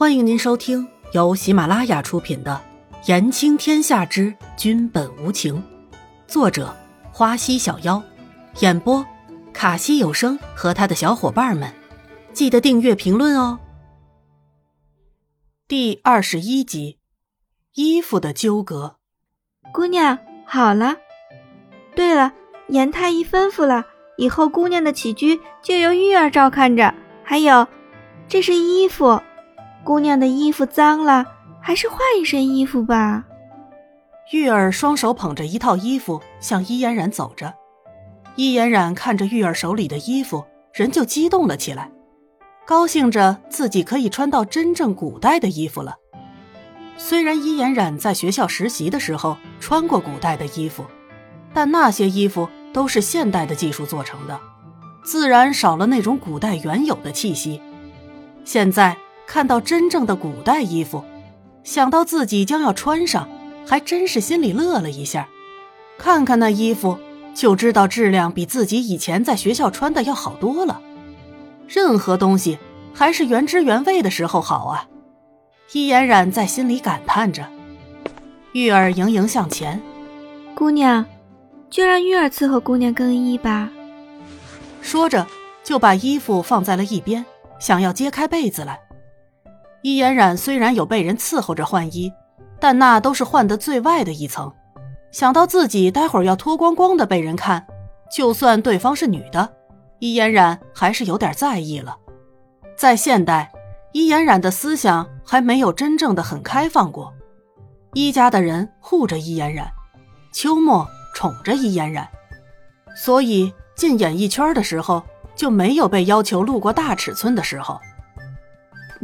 欢迎您收听由喜马拉雅出品的《言情天下之君本无情》，作者花溪小妖，演播卡西有声和他的小伙伴们。记得订阅、评论哦。第二十一集，衣服的纠葛。姑娘，好了。对了，严太医吩咐了，以后姑娘的起居就由玉儿照看着。还有，这是衣服。姑娘的衣服脏了，还是换一身衣服吧。玉儿双手捧着一套衣服向伊嫣然走着，伊嫣然看着玉儿手里的衣服，人就激动了起来，高兴着自己可以穿到真正古代的衣服了。虽然伊嫣然在学校实习的时候穿过古代的衣服，但那些衣服都是现代的技术做成的，自然少了那种古代原有的气息。现在。看到真正的古代衣服，想到自己将要穿上，还真是心里乐了一下。看看那衣服，就知道质量比自己以前在学校穿的要好多了。任何东西还是原汁原味的时候好啊！伊嫣然在心里感叹着。玉儿盈盈向前，姑娘，就让玉儿伺候姑娘更衣吧。说着，就把衣服放在了一边，想要揭开被子来。伊嫣然虽然有被人伺候着换衣，但那都是换的最外的一层。想到自己待会儿要脱光光的被人看，就算对方是女的，伊嫣然还是有点在意了。在现代，伊嫣然的思想还没有真正的很开放过。伊家的人护着伊嫣然，秋末宠着伊嫣然，所以进演艺圈的时候就没有被要求露过大尺寸的时候。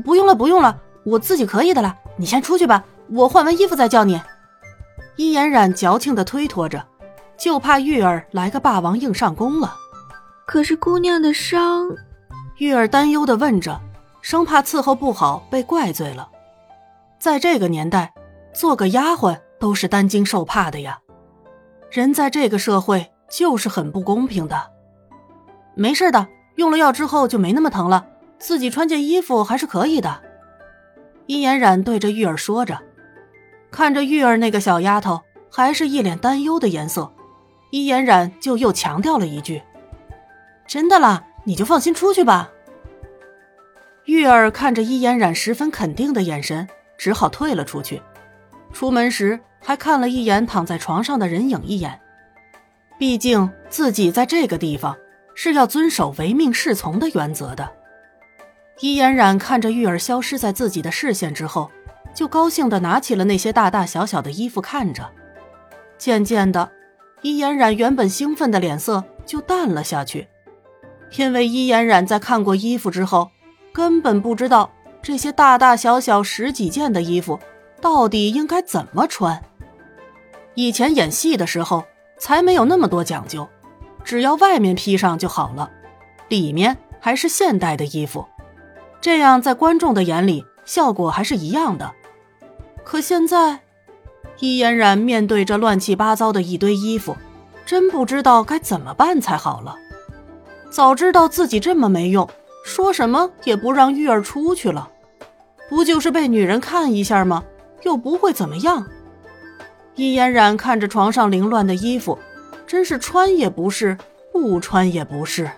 不用了，不用了，我自己可以的了。你先出去吧，我换完衣服再叫你。伊嫣然矫情的推脱着，就怕玉儿来个霸王硬上弓了。可是姑娘的伤，玉儿担忧的问着，生怕伺候不好被怪罪了。在这个年代，做个丫鬟都是担惊受怕的呀。人在这个社会就是很不公平的。没事的，用了药之后就没那么疼了。自己穿件衣服还是可以的，伊嫣然对着玉儿说着，看着玉儿那个小丫头还是一脸担忧的颜色，伊嫣然就又强调了一句：“真的啦，你就放心出去吧。”玉儿看着伊嫣然十分肯定的眼神，只好退了出去。出门时还看了一眼躺在床上的人影一眼，毕竟自己在这个地方是要遵守唯命是从的原则的。伊嫣然看着玉儿消失在自己的视线之后，就高兴地拿起了那些大大小小的衣服看着。渐渐的，伊嫣然原本兴奋的脸色就淡了下去，因为伊嫣然在看过衣服之后，根本不知道这些大大小小十几件的衣服到底应该怎么穿。以前演戏的时候才没有那么多讲究，只要外面披上就好了，里面还是现代的衣服。这样在观众的眼里，效果还是一样的。可现在，伊嫣然面对着乱七八糟的一堆衣服，真不知道该怎么办才好了。早知道自己这么没用，说什么也不让玉儿出去了，不就是被女人看一下吗？又不会怎么样。伊嫣然看着床上凌乱的衣服，真是穿也不是，不穿也不是。